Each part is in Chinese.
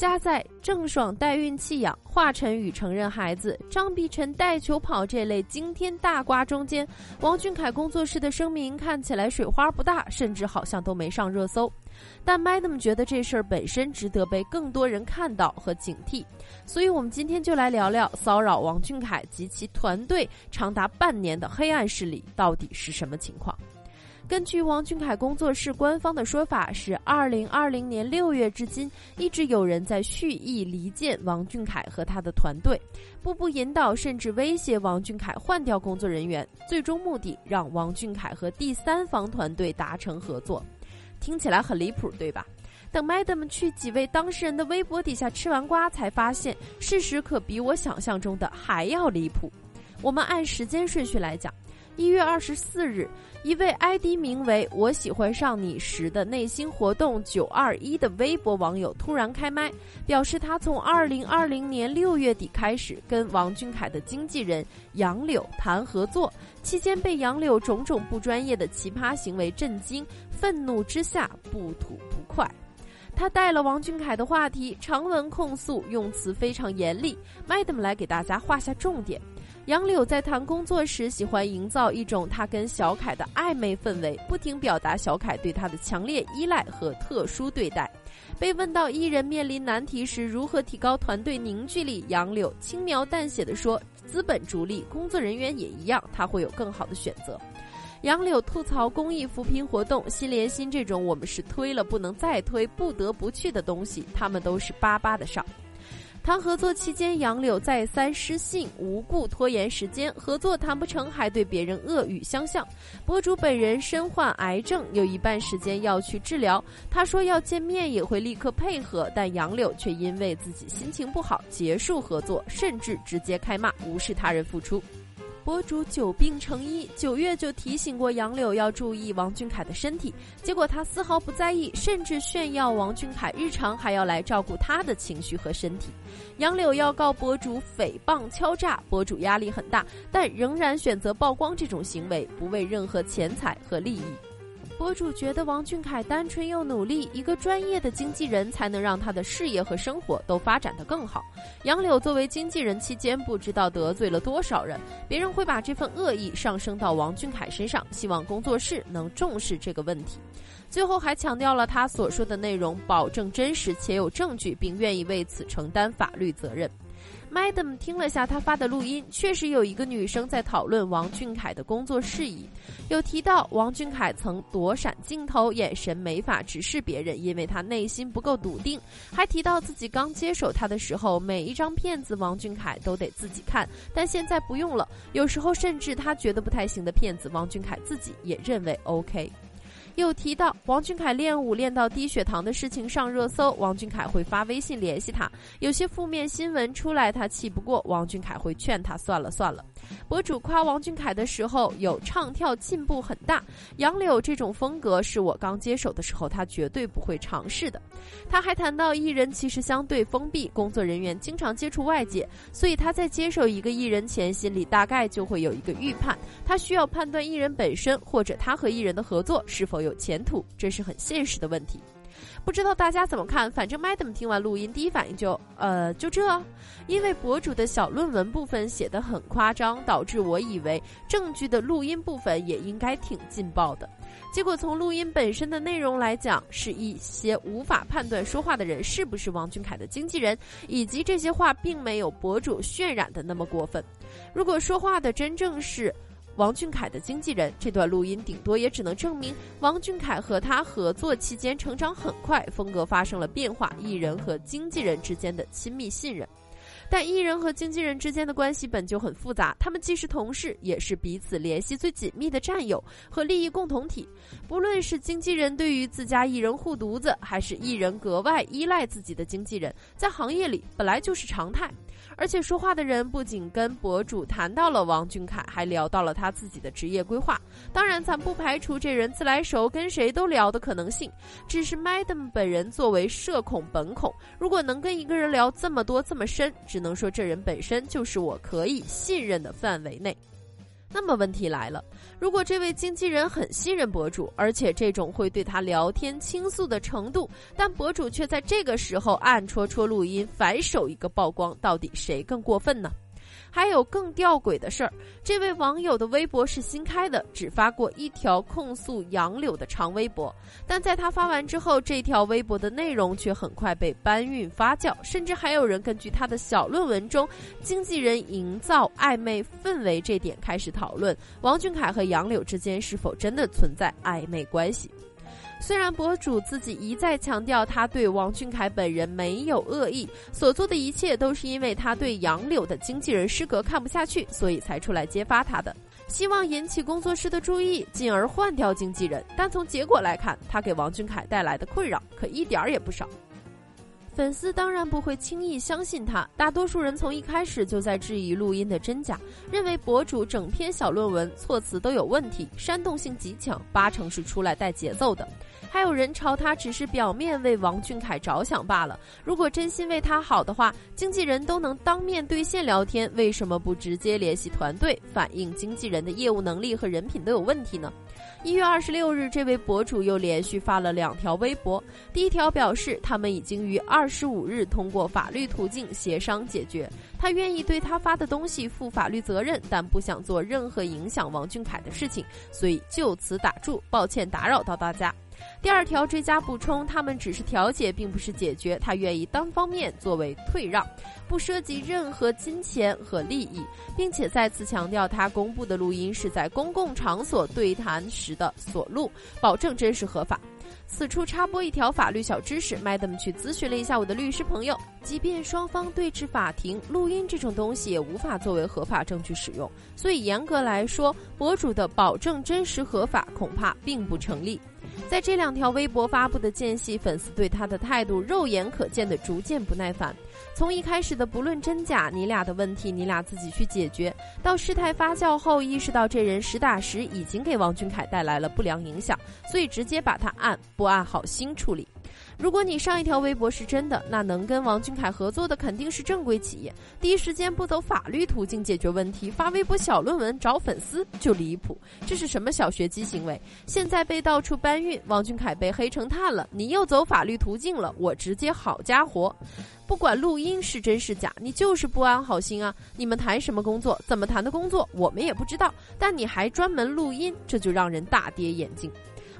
家在郑爽代孕弃养，华晨宇承认孩子，张碧晨带球跑这类惊天大瓜中间，王俊凯工作室的声明看起来水花不大，甚至好像都没上热搜。但 Madam 觉得这事儿本身值得被更多人看到和警惕，所以我们今天就来聊聊骚扰王俊凯及其团队长达半年的黑暗势力到底是什么情况。根据王俊凯工作室官方的说法，是二零二零年六月至今，一直有人在蓄意离间王俊凯和他的团队，步步引导甚至威胁王俊凯换掉工作人员，最终目的让王俊凯和第三方团队达成合作。听起来很离谱，对吧？等 Madam 去几位当事人的微博底下吃完瓜，才发现事实可比我想象中的还要离谱。我们按时间顺序来讲。一月二十四日，一位 ID 名为“我喜欢上你时”的内心活动九二一的微博网友突然开麦，表示他从二零二零年六月底开始跟王俊凯的经纪人杨柳谈合作，期间被杨柳种种不专业的奇葩行为震惊，愤怒之下不吐不快。他带了王俊凯的话题，长文控诉，用词非常严厉。Madam 来给大家画下重点。杨柳在谈工作时，喜欢营造一种他跟小凯的暧昧氛围，不停表达小凯对他的强烈依赖和特殊对待。被问到艺人面临难题时如何提高团队凝聚力，杨柳轻描淡写地说：“资本逐利，工作人员也一样，他会有更好的选择。”杨柳吐槽公益扶贫活动、心连心这种我们是推了不能再推、不得不去的东西，他们都是巴巴的上。谈合作期间，杨柳再三失信，无故拖延时间，合作谈不成，还对别人恶语相向。博主本人身患癌症，有一半时间要去治疗。他说要见面也会立刻配合，但杨柳却因为自己心情不好结束合作，甚至直接开骂，无视他人付出。博主久病成医，九月就提醒过杨柳要注意王俊凯的身体，结果他丝毫不在意，甚至炫耀王俊凯日常还要来照顾他的情绪和身体。杨柳要告博主诽谤敲诈，博主压力很大，但仍然选择曝光这种行为，不为任何钱财和利益。博主觉得王俊凯单纯又努力，一个专业的经纪人才能让他的事业和生活都发展得更好。杨柳作为经纪人期间，不知道得罪了多少人，别人会把这份恶意上升到王俊凯身上，希望工作室能重视这个问题。最后还强调了他所说的内容保证真实且有证据，并愿意为此承担法律责任。Madam 听了下他发的录音，确实有一个女生在讨论王俊凯的工作事宜，有提到王俊凯曾躲闪镜头，眼神没法直视别人，因为他内心不够笃定。还提到自己刚接手他的时候，每一张片子王俊凯都得自己看，但现在不用了。有时候甚至他觉得不太行的片子，王俊凯自己也认为 OK。又提到王俊凯练舞练到低血糖的事情上热搜，王俊凯会发微信联系他。有些负面新闻出来，他气不过，王俊凯会劝他算了算了。博主夸王俊凯的时候，有唱跳进步很大。杨柳这种风格是我刚接手的时候，他绝对不会尝试的。他还谈到艺人其实相对封闭，工作人员经常接触外界，所以他在接手一个艺人前，心里大概就会有一个预判，他需要判断艺人本身或者他和艺人的合作是否有前途，这是很现实的问题。不知道大家怎么看？反正 Madam 听完录音，第一反应就，呃，就这。因为博主的小论文部分写得很夸张，导致我以为证据的录音部分也应该挺劲爆的。结果从录音本身的内容来讲，是一些无法判断说话的人是不是王俊凯的经纪人，以及这些话并没有博主渲染的那么过分。如果说话的真正是。王俊凯的经纪人，这段录音顶多也只能证明王俊凯和他合作期间成长很快，风格发生了变化，艺人和经纪人之间的亲密信任。但艺人和经纪人之间的关系本就很复杂，他们既是同事，也是彼此联系最紧密的战友和利益共同体。不论是经纪人对于自家艺人护犊子，还是艺人格外依赖自己的经纪人，在行业里本来就是常态。而且说话的人不仅跟博主谈到了王俊凯，还聊到了他自己的职业规划。当然，咱不排除这人自来熟，跟谁都聊的可能性。只是 Madam 本人作为社恐本恐，如果能跟一个人聊这么多这么深，只能说这人本身就是我可以信任的范围内。那么问题来了，如果这位经纪人很信任博主，而且这种会对他聊天倾诉的程度，但博主却在这个时候暗戳戳录音，反手一个曝光，到底谁更过分呢？还有更吊诡的事儿，这位网友的微博是新开的，只发过一条控诉杨柳的长微博，但在他发完之后，这条微博的内容却很快被搬运发酵，甚至还有人根据他的小论文中经纪人营造暧昧氛围这点开始讨论。王俊凯和杨柳之间是否真的存在暧昧关系。虽然博主自己一再强调他对王俊凯本人没有恶意，所做的一切都是因为他对杨柳的经纪人失格看不下去，所以才出来揭发他的，希望引起工作室的注意，进而换掉经纪人。但从结果来看，他给王俊凯带来的困扰可一点儿也不少。粉丝当然不会轻易相信他，大多数人从一开始就在质疑录音的真假，认为博主整篇小论文措辞都有问题，煽动性极强，八成是出来带节奏的。还有人嘲他只是表面为王俊凯着想罢了。如果真心为他好的话，经纪人都能当面对线聊天，为什么不直接联系团队，反映经纪人的业务能力和人品都有问题呢？一月二十六日，这位博主又连续发了两条微博。第一条表示，他们已经于二十五日通过法律途径协商解决，他愿意对他发的东西负法律责任，但不想做任何影响王俊凯的事情，所以就此打住，抱歉打扰到大家。第二条追加补充，他们只是调解，并不是解决。他愿意单方面作为退让，不涉及任何金钱和利益，并且再次强调，他公布的录音是在公共场所对谈时的所录，保证真实合法。此处插播一条法律小知识，Madam 去咨询了一下我的律师朋友，即便双方对峙法庭，录音这种东西也无法作为合法证据使用，所以严格来说，博主的保证真实合法恐怕并不成立。在这两条微博发布的间隙，粉丝对他的态度肉眼可见的逐渐不耐烦。从一开始的不论真假，你俩的问题你俩自己去解决，到事态发酵后意识到这人实打实已经给王俊凯带来了不良影响，所以直接把他按不按好心处理。如果你上一条微博是真的，那能跟王俊凯合作的肯定是正规企业，第一时间不走法律途径解决问题，发微博小论文找粉丝就离谱。这是什么小学鸡行为？现在被到处搬运，王俊凯被黑成炭了，你又走法律途径了，我直接好家伙！不管录音是真是假，你就是不安好心啊！你们谈什么工作，怎么谈的工作，我们也不知道，但你还专门录音，这就让人大跌眼镜。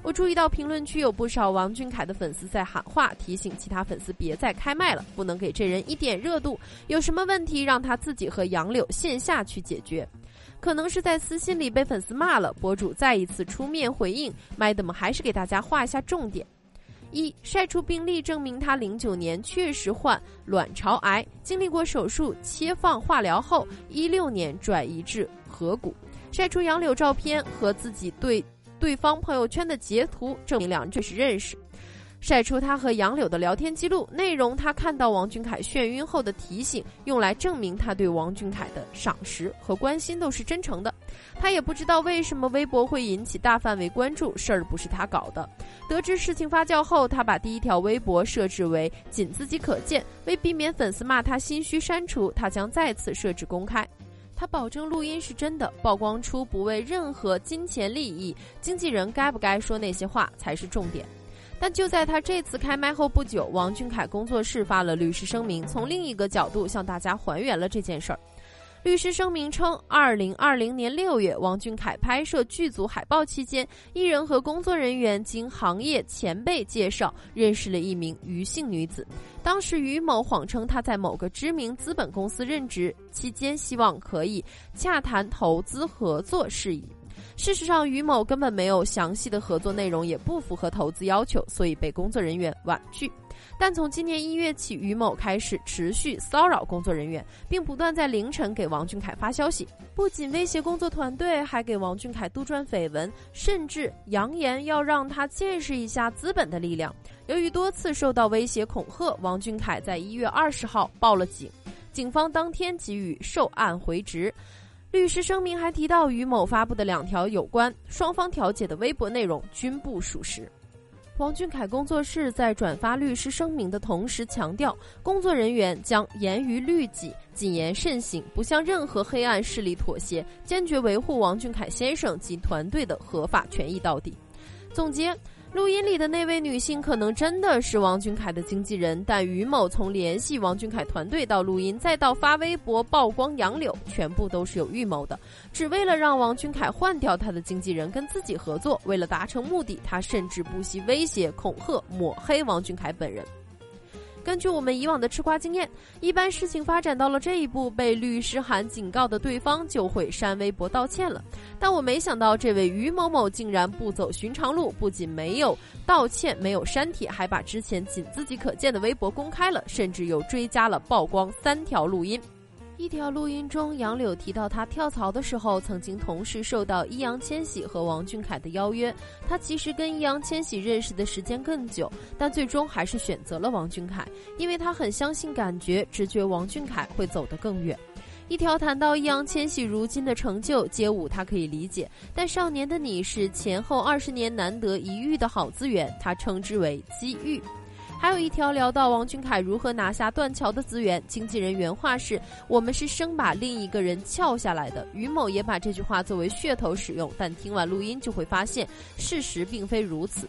我注意到评论区有不少王俊凯的粉丝在喊话，提醒其他粉丝别再开麦了，不能给这人一点热度。有什么问题让他自己和杨柳线下去解决。可能是在私信里被粉丝骂了，博主再一次出面回应。Madam 还是给大家画一下重点：一晒出病历证明他零九年确实患卵巢癌，经历过手术切放化疗后，一六年转移至颌骨。晒出杨柳照片和自己对。对方朋友圈的截图证明两人确实认识，晒出他和杨柳的聊天记录，内容他看到王俊凯眩晕后的提醒，用来证明他对王俊凯的赏识和关心都是真诚的。他也不知道为什么微博会引起大范围关注，事儿不是他搞的。得知事情发酵后，他把第一条微博设置为仅自己可见，为避免粉丝骂他心虚删除，他将再次设置公开。他保证录音是真的，曝光出不为任何金钱利益，经纪人该不该说那些话才是重点。但就在他这次开麦后不久，王俊凯工作室发了律师声明，从另一个角度向大家还原了这件事儿。律师声明称，二零二零年六月，王俊凯拍摄剧组海报期间，艺人和工作人员经行业前辈介绍认识了一名余姓女子。当时于某谎称他在某个知名资本公司任职，期间希望可以洽谈投资合作事宜。事实上，于某根本没有详细的合作内容，也不符合投资要求，所以被工作人员婉拒。但从今年一月起，于某开始持续骚扰工作人员，并不断在凌晨给王俊凯发消息，不仅威胁工作团队，还给王俊凯杜撰绯闻，甚至扬言要让他见识一下资本的力量。由于多次受到威胁恐吓，王俊凯在一月二十号报了警。警方当天给予受案回执。律师声明还提到，于某发布的两条有关双方调解的微博内容均不属实。王俊凯工作室在转发律师声明的同时强调，工作人员将严于律己、谨言慎行，不向任何黑暗势力妥协，坚决维护王俊凯先生及团队的合法权益到底。总结。录音里的那位女性可能真的是王俊凯的经纪人，但于某从联系王俊凯团队到录音，再到发微博曝光杨柳，全部都是有预谋的，只为了让王俊凯换掉他的经纪人跟自己合作。为了达成目的，他甚至不惜威胁、恐吓、抹黑王俊凯本人。根据我们以往的吃瓜经验，一般事情发展到了这一步，被律师函警告的对方就会删微博道歉了。但我没想到，这位于某某竟然不走寻常路，不仅没有道歉、没有删帖，还把之前仅自己可见的微博公开了，甚至又追加了曝光三条录音。一条录音中，杨柳提到他跳槽的时候，曾经同时受到易烊千玺和王俊凯的邀约。他其实跟易烊千玺认识的时间更久，但最终还是选择了王俊凯，因为他很相信感觉，直觉王俊凯会走得更远。一条谈到易烊千玺如今的成就，街舞他可以理解，但少年的你是前后二十年难得一遇的好资源，他称之为机遇。还有一条聊到王俊凯如何拿下断桥的资源，经纪人原话是：“我们是生把另一个人撬下来的。”于某也把这句话作为噱头使用，但听完录音就会发现，事实并非如此。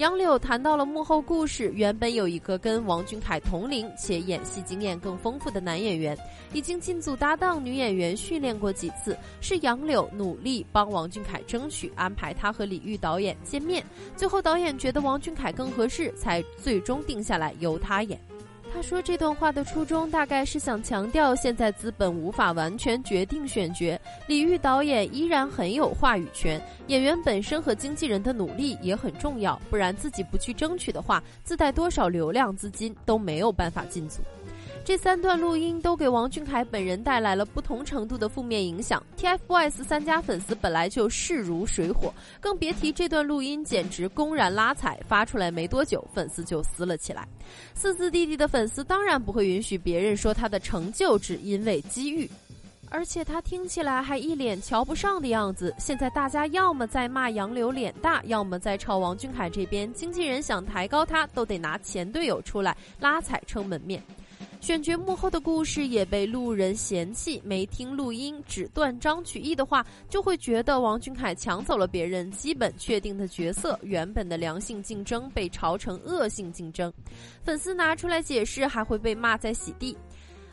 杨柳谈到了幕后故事，原本有一个跟王俊凯同龄且演戏经验更丰富的男演员，已经进组搭档女演员训练过几次，是杨柳努力帮王俊凯争取安排他和李玉导演见面，最后导演觉得王俊凯更合适，才最终定下来由他演。他说这段话的初衷大概是想强调，现在资本无法完全决定选角，李玉导演依然很有话语权，演员本身和经纪人的努力也很重要，不然自己不去争取的话，自带多少流量资金都没有办法进组。这三段录音都给王俊凯本人带来了不同程度的负面影响。TFBOYS 三家粉丝本来就势如水火，更别提这段录音简直公然拉踩。发出来没多久，粉丝就撕了起来。四字弟弟的粉丝当然不会允许别人说他的成就只因为机遇，而且他听起来还一脸瞧不上的样子。现在大家要么在骂杨柳脸大，要么在朝王俊凯这边。经纪人想抬高他，都得拿前队友出来拉踩撑门面。选角幕后的故事也被路人嫌弃，没听录音只断章取义的话，就会觉得王俊凯抢走了别人基本确定的角色，原本的良性竞争被炒成恶性竞争。粉丝拿出来解释，还会被骂在洗地。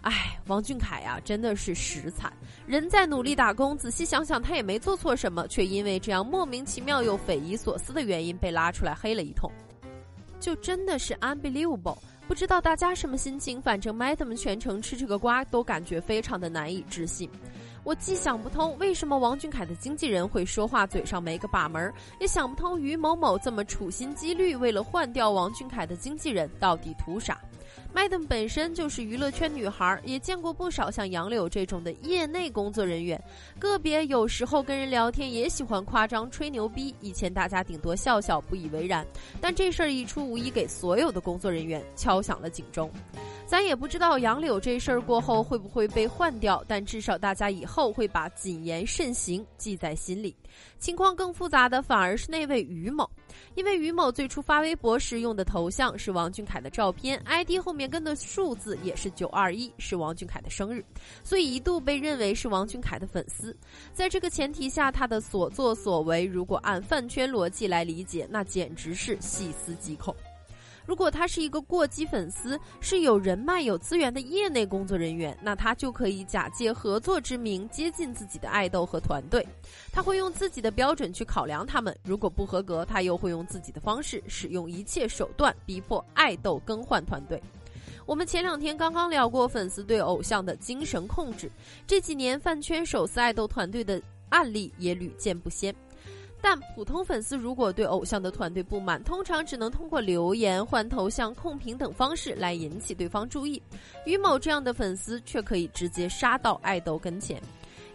唉，王俊凯呀，真的是实惨。人在努力打工，仔细想想，他也没做错什么，却因为这样莫名其妙又匪夷所思的原因被拉出来黑了一通，就真的是 unbelievable。不知道大家什么心情，反正 Madam 全程吃这个瓜都感觉非常的难以置信。我既想不通为什么王俊凯的经纪人会说话嘴上没个把门，也想不通于某某这么处心积虑为了换掉王俊凯的经纪人到底图啥。Madam 本身就是娱乐圈女孩，也见过不少像杨柳这种的业内工作人员。个别有时候跟人聊天也喜欢夸张吹牛逼，以前大家顶多笑笑不以为然，但这事儿一出，无疑给所有的工作人员敲响了警钟。咱也不知道杨柳这事儿过后会不会被换掉，但至少大家以后 会把谨言慎行记在心里。情况更复杂的反而是那位于某，因为于某最初发微博时用的头像是王俊凯的照片，ID 后面跟的数字也是九二一，是王俊凯的生日，所以一度被认为是王俊凯的粉丝。在这个前提下，他的所作所为如果按饭圈逻辑来理解，那简直是细思极恐。如果他是一个过激粉丝，是有人脉、有资源的业内工作人员，那他就可以假借合作之名接近自己的爱豆和团队。他会用自己的标准去考量他们，如果不合格，他又会用自己的方式，使用一切手段逼迫爱豆更换团队。我们前两天刚刚聊过粉丝对偶像的精神控制，这几年饭圈手撕爱豆团队的案例也屡见不鲜。但普通粉丝如果对偶像的团队不满，通常只能通过留言、换头像、控评等方式来引起对方注意。于某这样的粉丝却可以直接杀到爱豆跟前。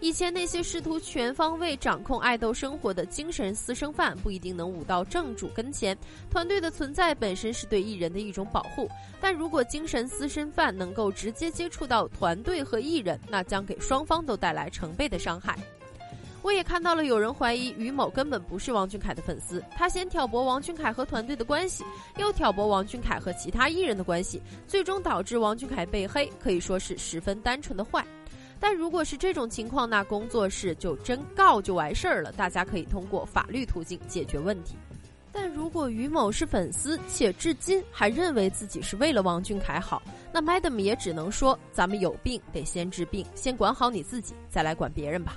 以前那些试图全方位掌控爱豆生活的精神私生饭，不一定能舞到正主跟前。团队的存在本身是对艺人的一种保护，但如果精神私生饭能够直接接触到团队和艺人，那将给双方都带来成倍的伤害。我也看到了有人怀疑于某根本不是王俊凯的粉丝，他先挑拨王俊凯和团队的关系，又挑拨王俊凯和其他艺人的关系，最终导致王俊凯被黑，可以说是十分单纯的坏。但如果是这种情况，那工作室就真告就完事儿了，大家可以通过法律途径解决问题。但如果于某是粉丝，且至今还认为自己是为了王俊凯好，那 Madam 也只能说，咱们有病得先治病，先管好你自己，再来管别人吧。